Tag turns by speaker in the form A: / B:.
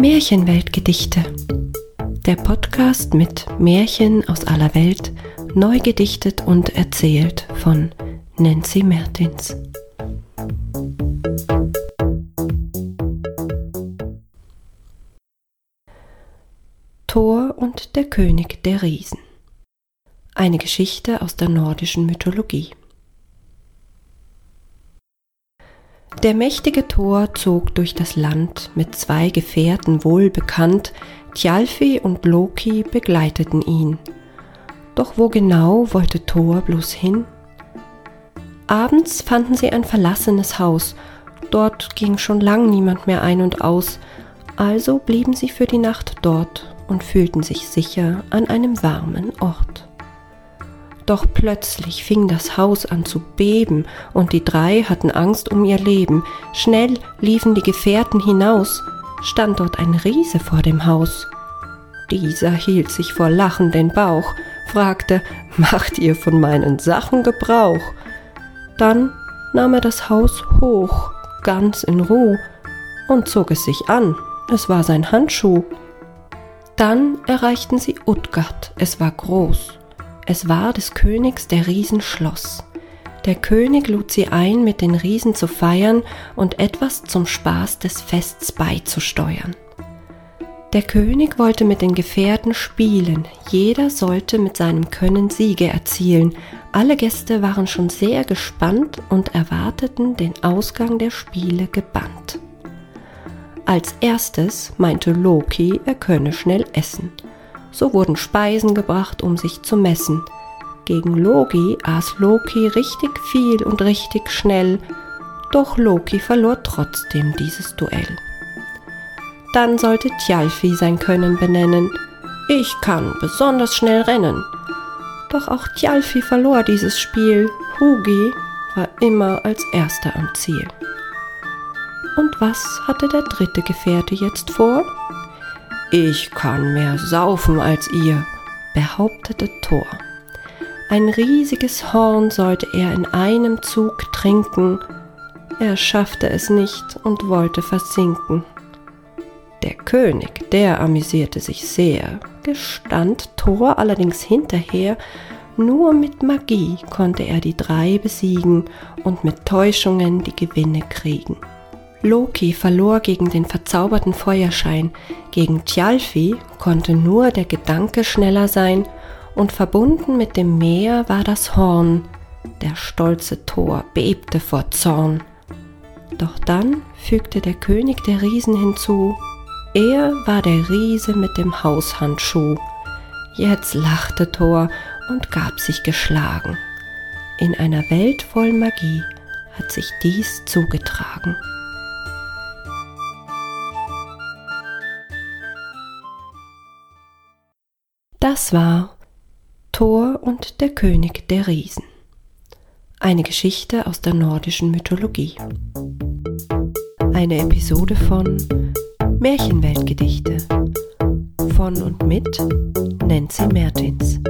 A: Märchenweltgedichte. Der Podcast mit Märchen aus aller Welt, neu gedichtet und erzählt von Nancy Mertins. Thor und der König der Riesen. Eine Geschichte aus der nordischen Mythologie. Der mächtige Thor zog durch das Land mit zwei Gefährten wohlbekannt, Thjalfi und Loki begleiteten ihn. Doch wo genau wollte Thor bloß hin? Abends fanden sie ein verlassenes Haus, dort ging schon lang niemand mehr ein und aus, also blieben sie für die Nacht dort und fühlten sich sicher an einem warmen Ort. Doch plötzlich fing das Haus an zu beben, und die drei hatten Angst um ihr Leben. Schnell liefen die Gefährten hinaus, stand dort ein Riese vor dem Haus. Dieser hielt sich vor Lachen den Bauch, fragte, Macht ihr von meinen Sachen Gebrauch? Dann nahm er das Haus hoch, ganz in Ruh, und zog es sich an, es war sein Handschuh. Dann erreichten sie Utgard, es war groß es war des Königs der Riesenschloss. Der König lud sie ein, mit den Riesen zu feiern und etwas zum Spaß des Fests beizusteuern. Der König wollte mit den Gefährten spielen, jeder sollte mit seinem Können Siege erzielen, alle Gäste waren schon sehr gespannt und erwarteten den Ausgang der Spiele gebannt. Als erstes meinte Loki, er könne schnell essen. So wurden Speisen gebracht, um sich zu messen. Gegen Loki aß Loki richtig viel und richtig schnell, doch Loki verlor trotzdem dieses Duell. Dann sollte Tjalfi sein Können benennen. Ich kann besonders schnell rennen. Doch auch Tjalfi verlor dieses Spiel. Hugi war immer als erster am Ziel. Und was hatte der dritte Gefährte jetzt vor? Ich kann mehr saufen als ihr, behauptete Thor. Ein riesiges Horn sollte er in einem Zug trinken, er schaffte es nicht und wollte versinken. Der König, der amüsierte sich sehr, gestand Thor allerdings hinterher, nur mit Magie konnte er die drei besiegen und mit Täuschungen die Gewinne kriegen. Loki verlor gegen den verzauberten Feuerschein, gegen Thjalfi konnte nur der Gedanke schneller sein, und verbunden mit dem Meer war das Horn, der stolze Thor bebte vor Zorn. Doch dann fügte der König der Riesen hinzu, er war der Riese mit dem Haushandschuh. Jetzt lachte Thor und gab sich geschlagen. In einer Welt voll Magie hat sich dies zugetragen. Das war Thor und der König der Riesen. Eine Geschichte aus der nordischen Mythologie. Eine Episode von Märchenweltgedichte von und mit Nancy Mertins.